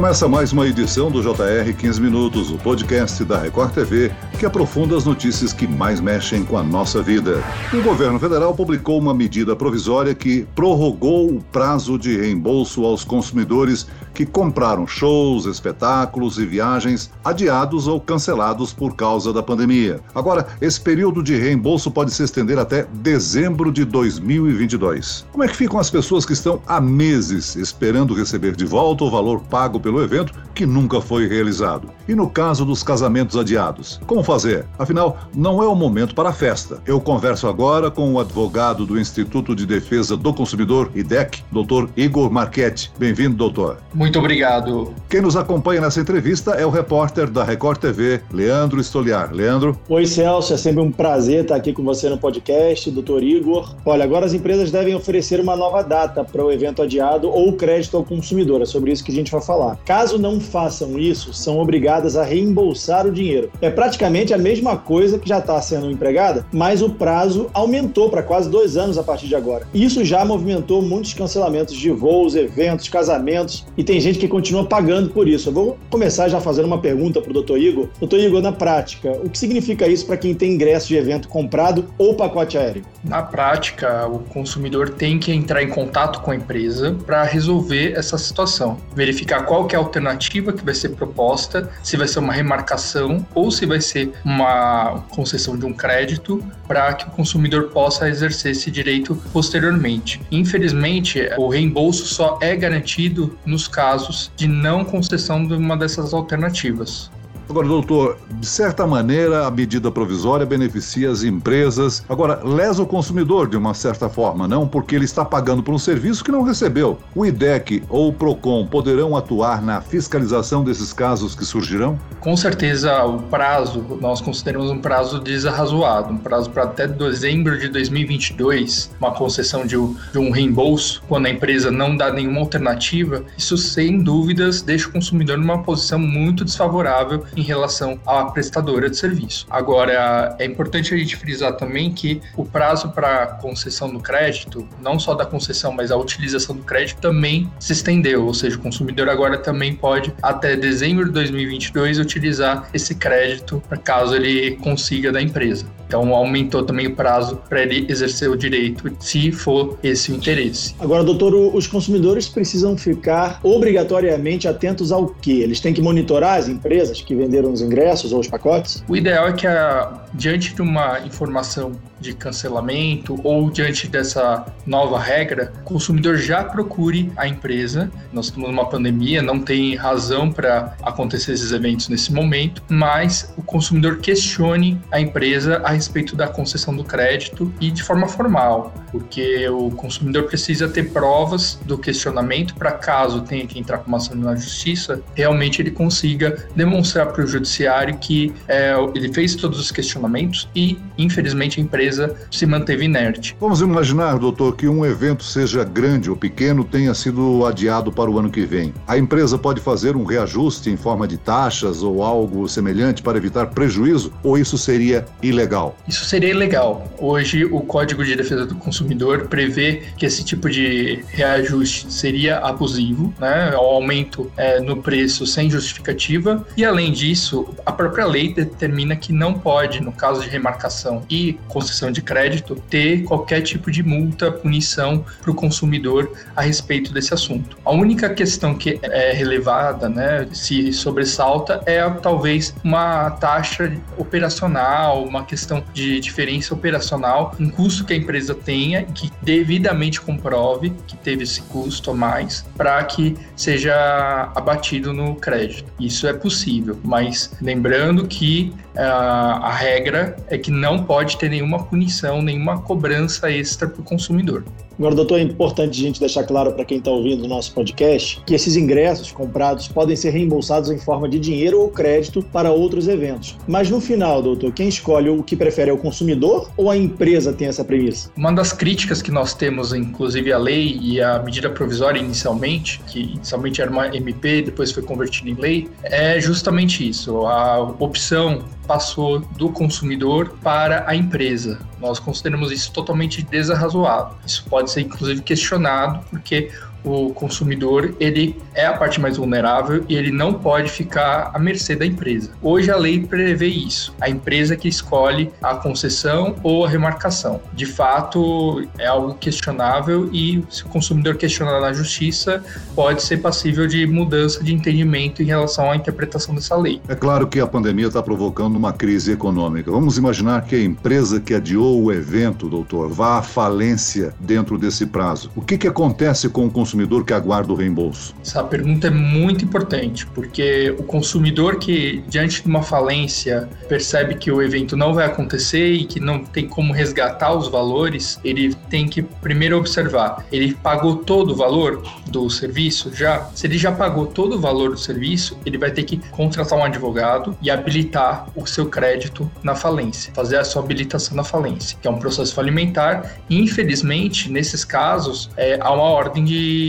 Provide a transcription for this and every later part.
Começa mais uma edição do JR 15 Minutos, o podcast da Record TV que aprofunda as notícias que mais mexem com a nossa vida. O governo federal publicou uma medida provisória que prorrogou o prazo de reembolso aos consumidores que compraram shows, espetáculos e viagens adiados ou cancelados por causa da pandemia. Agora, esse período de reembolso pode se estender até dezembro de 2022. Como é que ficam as pessoas que estão há meses esperando receber de volta o valor pago pelo evento que nunca foi realizado? E no caso dos casamentos adiados, como fazer? Afinal, não é o momento para a festa. Eu converso agora com o advogado do Instituto de Defesa do Consumidor, IDEC, Dr. Igor Marchetti. Bem-vindo, doutor. Muito obrigado. Quem nos acompanha nessa entrevista é o repórter da Record TV, Leandro Estoliar. Leandro. Oi, Celso. É sempre um prazer estar aqui com você no podcast, doutor Igor. Olha, agora as empresas devem oferecer uma nova data para o evento adiado ou crédito ao consumidor. É sobre isso que a gente vai falar. Caso não façam isso, são obrigadas a reembolsar o dinheiro. É praticamente a mesma coisa que já está sendo empregada, mas o prazo aumentou para quase dois anos a partir de agora. Isso já movimentou muitos cancelamentos de voos, eventos, casamentos e tem gente que continua pagando por isso. Eu vou começar já fazendo uma pergunta para o doutor Igor. Doutor Igor, na prática, o que significa isso para quem tem ingresso de evento comprado ou pacote aéreo? Na prática, o consumidor tem que entrar em contato com a empresa para resolver essa situação, verificar qual é a alternativa que vai ser proposta, se vai ser uma remarcação ou se vai ser uma concessão de um crédito para que o consumidor possa exercer esse direito posteriormente. Infelizmente, o reembolso só é garantido nos casos de não concessão de uma dessas alternativas. Agora, doutor, de certa maneira, a medida provisória beneficia as empresas. Agora, lesa o consumidor de uma certa forma, não? Porque ele está pagando por um serviço que não recebeu. O IDEC ou o PROCON poderão atuar na fiscalização desses casos que surgirão? Com certeza, o prazo, nós consideramos um prazo desarrazoado, um prazo para até dezembro de 2022, uma concessão de, de um reembolso, quando a empresa não dá nenhuma alternativa, isso sem dúvidas deixa o consumidor numa posição muito desfavorável em relação à prestadora de serviço. Agora, é importante a gente frisar também que o prazo para concessão do crédito, não só da concessão, mas a utilização do crédito também se estendeu, ou seja, o consumidor agora também pode, até dezembro de 2022, utilizar esse crédito caso ele consiga da empresa. Então, aumentou também o prazo para ele exercer o direito, se for esse o interesse. Agora, doutor, os consumidores precisam ficar obrigatoriamente atentos ao quê? Eles têm que monitorar as empresas que venderam os ingressos ou os pacotes? O ideal é que, a, diante de uma informação de cancelamento ou diante dessa nova regra, o consumidor já procure a empresa. Nós estamos numa pandemia, não tem razão para acontecer esses eventos nesse momento, mas o consumidor questione a empresa a respeito da concessão do crédito e de forma formal, porque o consumidor precisa ter provas do questionamento para caso tenha que entrar com uma ação na justiça, realmente ele consiga demonstrar para o judiciário que é, ele fez todos os questionamentos e, infelizmente, a empresa se manteve inerte. Vamos imaginar, doutor, que um evento seja grande ou pequeno tenha sido adiado para o ano que vem. A empresa pode fazer um reajuste em forma de taxas ou algo semelhante para evitar prejuízo ou isso seria ilegal? Isso seria ilegal. Hoje, o Código de Defesa do Consumidor prevê que esse tipo de reajuste seria abusivo, né? O aumento é, no preço sem justificativa. E, além disso, a própria lei determina que não pode, no caso de remarcação e concessão de crédito, ter qualquer tipo de multa, punição para o consumidor a respeito desse assunto. A única questão que é relevada, né, se sobressalta, é talvez uma taxa operacional, uma questão de diferença operacional, um custo que a empresa tenha que devidamente comprove que teve esse custo a mais para que seja abatido no crédito. Isso é possível, mas lembrando que uh, a regra é que não pode ter nenhuma punição, nenhuma cobrança extra para o consumidor. Agora, doutor, é importante a gente deixar claro para quem está ouvindo o nosso podcast que esses ingressos comprados podem ser reembolsados em forma de dinheiro ou crédito para outros eventos. Mas no final, doutor, quem escolhe o que prefere é o consumidor ou a empresa tem essa premissa? Uma das críticas que nós temos, inclusive a lei e a medida provisória inicialmente, que inicialmente era uma MP, depois foi convertida em lei, é justamente isso. A opção passou do consumidor para a empresa. Nós consideramos isso totalmente desarrazoado. Isso pode ser inclusive questionado, porque o consumidor ele é a parte mais vulnerável e ele não pode ficar à mercê da empresa. Hoje a lei prevê isso. A empresa que escolhe a concessão ou a remarcação. De fato, é algo questionável e se o consumidor questionar na justiça, pode ser passível de mudança de entendimento em relação à interpretação dessa lei. É claro que a pandemia está provocando uma crise econômica. Vamos imaginar que a empresa que adiou o evento, doutor, vá à falência dentro desse prazo. O que, que acontece com o consumidor que aguarda o reembolso? Essa pergunta é muito importante, porque o consumidor que, diante de uma falência, percebe que o evento não vai acontecer e que não tem como resgatar os valores, ele tem que primeiro observar: ele pagou todo o valor do serviço já? Se ele já pagou todo o valor do serviço, ele vai ter que contratar um advogado e habilitar o seu crédito na falência, fazer a sua habilitação na falência, que é um processo falimentar. E, infelizmente, nesses casos, é, há uma ordem de,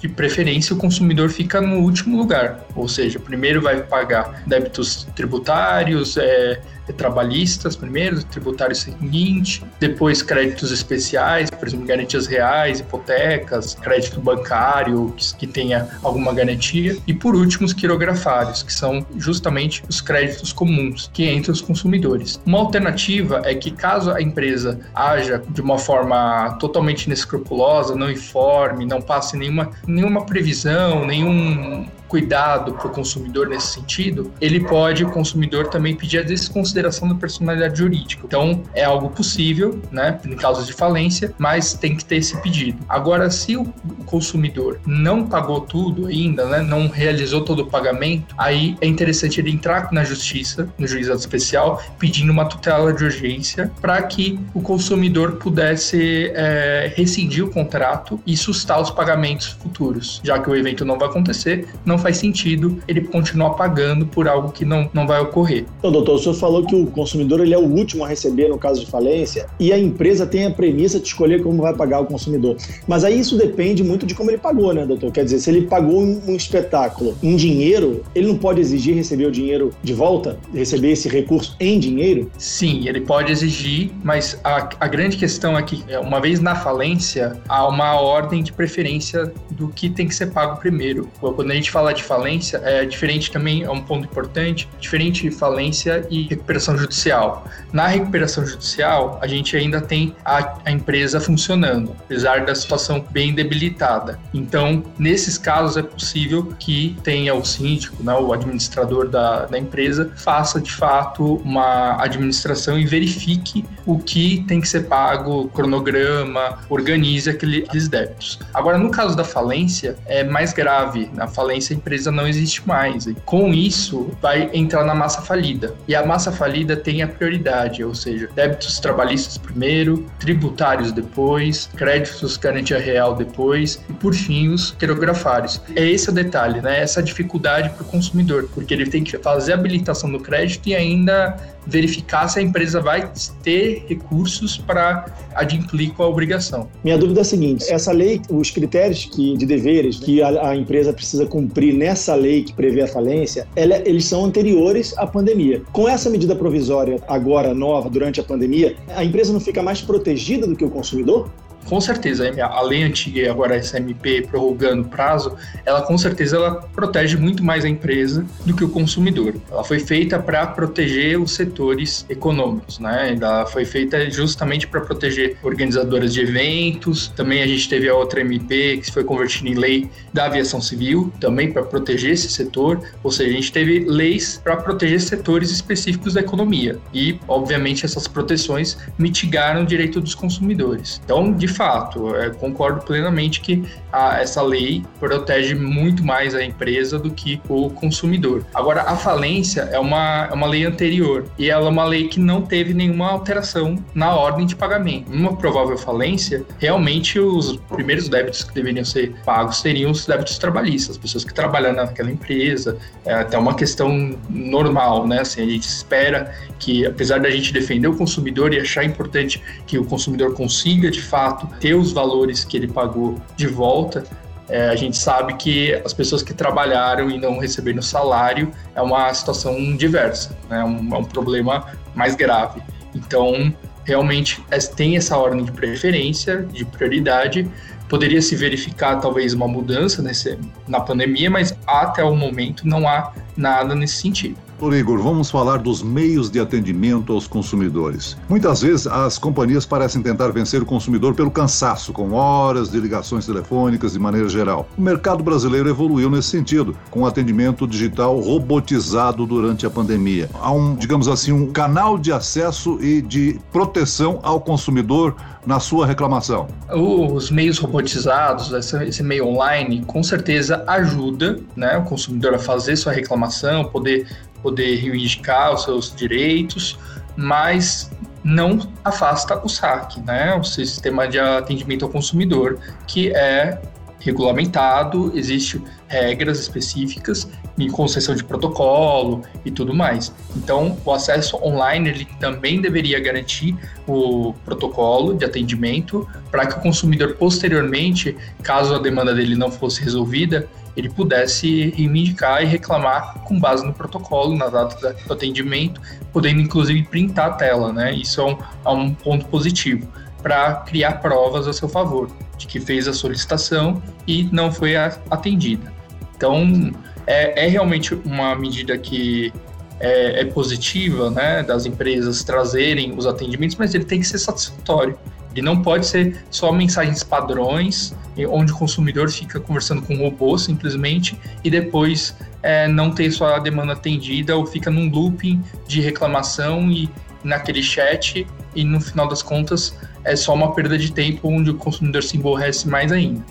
de preferência, o consumidor fica no último lugar, ou seja, primeiro vai pagar débitos tributários, é, trabalhistas primeiro, tributário seguinte, depois créditos especiais, por exemplo, garantias reais, hipotecas, crédito bancário que, que tenha alguma garantia, e por último os quirografários, que são justamente os créditos comuns que entram os consumidores. Uma alternativa é que caso a empresa haja de uma forma totalmente inescrupulosa, não informe, não passe nenhuma, nenhuma previsão, nenhum cuidado para o consumidor nesse sentido, ele pode, o consumidor, também pedir a desconsideração da personalidade jurídica. Então, é algo possível, né, em casos de falência, mas tem que ter esse pedido. Agora, se o consumidor não pagou tudo ainda, né, não realizou todo o pagamento, aí é interessante ele entrar na justiça, no juizado especial, pedindo uma tutela de urgência para que o consumidor pudesse é, rescindir o contrato e sustar os pagamentos futuros, já que o evento não vai acontecer, não faz sentido ele continuar pagando por algo que não, não vai ocorrer. Então, doutor, o senhor falou que o consumidor ele é o último a receber no caso de falência e a empresa tem a premissa de escolher como vai pagar o consumidor. Mas aí isso depende muito de como ele pagou, né, doutor? Quer dizer, se ele pagou um espetáculo em dinheiro, ele não pode exigir receber o dinheiro de volta, receber esse recurso em dinheiro? Sim, ele pode exigir, mas a, a grande questão é que, é, uma vez na falência, há uma ordem de preferência do que tem que ser pago primeiro. Quando a gente fala de falência é diferente também, é um ponto importante, diferente de falência e recuperação judicial. Na recuperação judicial, a gente ainda tem a, a empresa funcionando, apesar da situação bem debilitada. Então, nesses casos, é possível que tenha o síndico, né, o administrador da, da empresa, faça de fato uma administração e verifique o que tem que ser pago, cronograma, organize aqueles débitos. Agora, no caso da falência, é mais grave. Na falência, empresa não existe mais. E com isso, vai entrar na massa falida. E a massa falida tem a prioridade, ou seja, débitos trabalhistas primeiro, tributários depois, créditos garantia real depois e, por fim, os quirografários. É esse o detalhe, né? Essa dificuldade para o consumidor, porque ele tem que fazer a habilitação do crédito e ainda verificar se a empresa vai ter recursos para adimplir com a obrigação. Minha dúvida é a seguinte: essa lei, os critérios que, de deveres que a, a empresa precisa cumprir nessa lei que prevê a falência, ela, eles são anteriores à pandemia. Com essa medida provisória agora nova durante a pandemia, a empresa não fica mais protegida do que o consumidor? Com certeza a lei antiga e agora essa MP prorrogando o prazo, ela com certeza ela protege muito mais a empresa do que o consumidor. Ela foi feita para proteger os setores econômicos, né? Ela foi feita justamente para proteger organizadoras de eventos. Também a gente teve a outra MP que foi convertida em lei da aviação civil, também para proteger esse setor. Ou seja, a gente teve leis para proteger setores específicos da economia. E, obviamente, essas proteções mitigaram o direito dos consumidores. Então, de fato, concordo plenamente que a, essa lei protege muito mais a empresa do que o consumidor. Agora, a falência é uma, é uma lei anterior e ela é uma lei que não teve nenhuma alteração na ordem de pagamento. Numa provável falência, realmente os primeiros débitos que deveriam ser pagos seriam os débitos trabalhistas, as pessoas que trabalham naquela empresa. É até uma questão normal, né? Assim, a gente espera que, apesar da gente defender o consumidor e achar importante que o consumidor consiga, de fato, fato ter os valores que ele pagou de volta, é, a gente sabe que as pessoas que trabalharam e não receberam salário é uma situação diversa, né? é, um, é um problema mais grave. Então, realmente é, tem essa ordem de preferência, de prioridade, poderia se verificar talvez uma mudança nesse, na pandemia, mas até o momento não há nada nesse sentido. Doutor Igor, vamos falar dos meios de atendimento aos consumidores. Muitas vezes as companhias parecem tentar vencer o consumidor pelo cansaço, com horas de ligações telefônicas de maneira geral. O mercado brasileiro evoluiu nesse sentido, com atendimento digital robotizado durante a pandemia. Há um, digamos assim, um canal de acesso e de proteção ao consumidor na sua reclamação. Os meios robotizados, esse meio online, com certeza ajuda né, o consumidor a fazer sua reclamação, poder poder reivindicar os seus direitos, mas não afasta o SAC, né? O sistema de atendimento ao consumidor, que é regulamentado, existe regras específicas em concessão de protocolo e tudo mais. Então, o acesso online ele também deveria garantir o protocolo de atendimento para que o consumidor posteriormente, caso a demanda dele não fosse resolvida, ele pudesse reivindicar e reclamar com base no protocolo, na data do atendimento, podendo inclusive printar a tela, né? Isso é um, é um ponto positivo para criar provas a seu favor de que fez a solicitação e não foi atendida. Então, é, é realmente uma medida que é, é, positiva, né, das empresas trazerem os atendimentos, mas ele tem que ser satisfatório. Ele não pode ser só mensagens padrões, onde o consumidor fica conversando com o robô simplesmente e depois é, não ter sua demanda atendida ou fica num looping de reclamação e naquele chat e no final das contas é só uma perda de tempo onde o consumidor se emborrece mais ainda.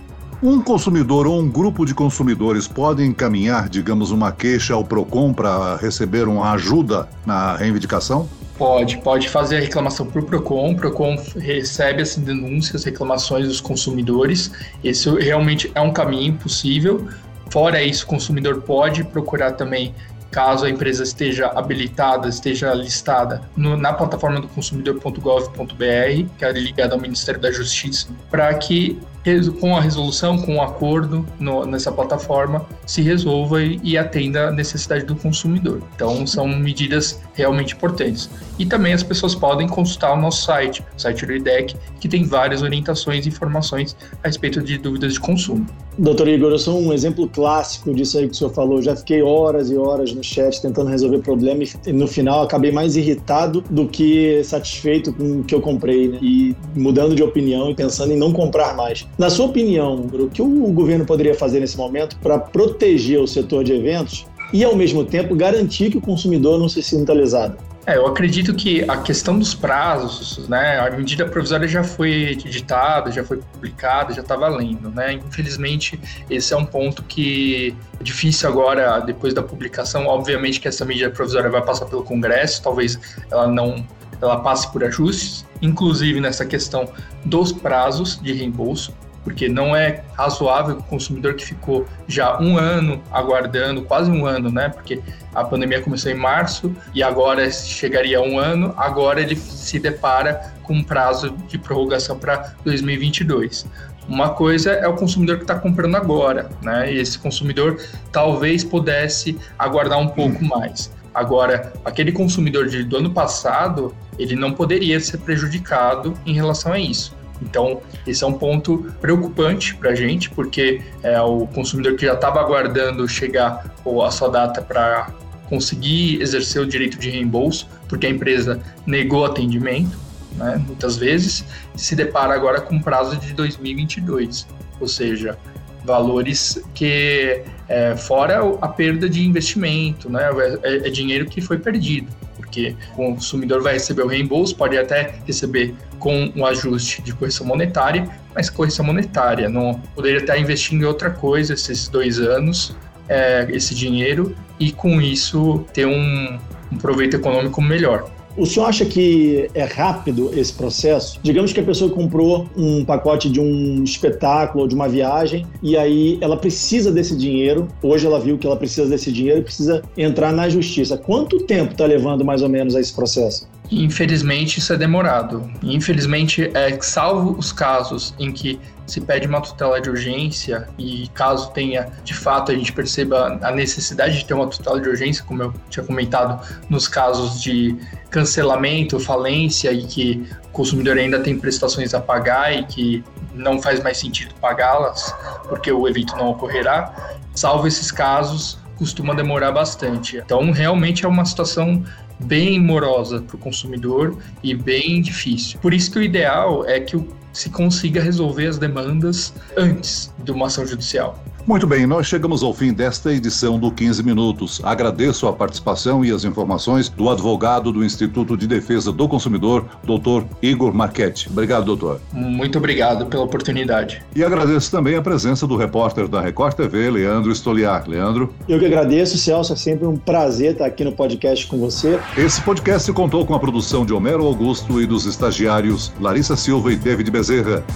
Um consumidor ou um grupo de consumidores pode encaminhar, digamos, uma queixa ao PROCON para receber uma ajuda na reivindicação? Pode, pode fazer a reclamação por PROCON. PROCON recebe as denúncias, reclamações dos consumidores. Esse realmente é um caminho possível. Fora isso, o consumidor pode procurar também caso a empresa esteja habilitada, esteja listada no, na plataforma do consumidor.gov.br, que é ligada ao Ministério da Justiça, para que com a resolução, com o um acordo no, nessa plataforma, se resolva e, e, atenda a necessidade do consumidor. Então, são medidas realmente importantes. E também as pessoas podem consultar o nosso site, o site do IDEC, que tem várias orientações e informações a respeito de dúvidas de consumo. Doutor Igor, eu sou um exemplo clássico disso aí que o senhor falou. Já fiquei horas e horas no chat tentando resolver problema e no final acabei mais irritado do que satisfeito com o que eu comprei, né? E mudando de opinião e pensando em não comprar mais. Na sua opinião, o que o governo poderia fazer nesse momento para proteger o setor de eventos e, ao mesmo tempo, garantir que o consumidor não se sinta lesado? É, eu acredito que a questão dos prazos, né, a medida provisória já foi editada, já foi publicada, já está valendo, né? Infelizmente, esse é um ponto que é difícil agora, depois da publicação. Obviamente que essa medida provisória vai passar pelo Congresso, talvez ela não ela passe por ajustes, inclusive nessa questão dos prazos de reembolso porque não é razoável o consumidor que ficou já um ano aguardando, quase um ano, né? Porque a pandemia começou em março e agora chegaria a um ano, agora ele se depara com um prazo de prorrogação para 2022. Uma coisa é o consumidor que está comprando agora, né? E esse consumidor talvez pudesse aguardar um pouco mais. Agora, aquele consumidor de, do ano passado, ele não poderia ser prejudicado em relação a isso. Então, esse é um ponto preocupante para a gente, porque é o consumidor que já estava aguardando chegar ou a sua data para conseguir exercer o direito de reembolso, porque a empresa negou atendimento, né, muitas vezes, se depara agora com prazo de 2022, ou seja, valores que é, fora a perda de investimento, né, é, é dinheiro que foi perdido porque o consumidor vai receber o reembolso, pode até receber com um ajuste de correção monetária, mas correção monetária, não poderia estar investindo em outra coisa esses dois anos, é, esse dinheiro, e com isso ter um, um proveito econômico melhor. O senhor acha que é rápido esse processo? Digamos que a pessoa comprou um pacote de um espetáculo ou de uma viagem e aí ela precisa desse dinheiro. Hoje ela viu que ela precisa desse dinheiro e precisa entrar na justiça. Quanto tempo está levando mais ou menos a esse processo? Infelizmente, isso é demorado. Infelizmente, é, salvo os casos em que se pede uma tutela de urgência e caso tenha, de fato, a gente perceba a necessidade de ter uma tutela de urgência, como eu tinha comentado, nos casos de cancelamento, falência e que o consumidor ainda tem prestações a pagar e que não faz mais sentido pagá-las, porque o evento não ocorrerá, salvo esses casos, costuma demorar bastante. Então, realmente é uma situação bem morosa para o consumidor e bem difícil. Por isso que o ideal é que se consiga resolver as demandas antes de uma ação judicial. Muito bem, nós chegamos ao fim desta edição do 15 Minutos. Agradeço a participação e as informações do advogado do Instituto de Defesa do Consumidor, doutor Igor Marchetti. Obrigado, doutor. Muito obrigado pela oportunidade. E agradeço também a presença do repórter da Record TV, Leandro Stoliar. Leandro. Eu que agradeço, Celso. É sempre um prazer estar aqui no podcast com você. Esse podcast contou com a produção de Homero Augusto e dos estagiários Larissa Silva e David Bezerra.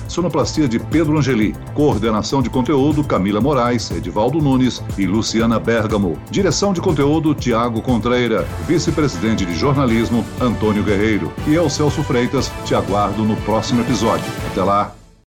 Sonoplastia de Pedro Angeli. Coordenação de conteúdo Camila. Moraes, Edivaldo Nunes e Luciana Bergamo. Direção de conteúdo Tiago Contreira. Vice-presidente de jornalismo Antônio Guerreiro. E eu, Celso Freitas, te aguardo no próximo episódio. Até lá!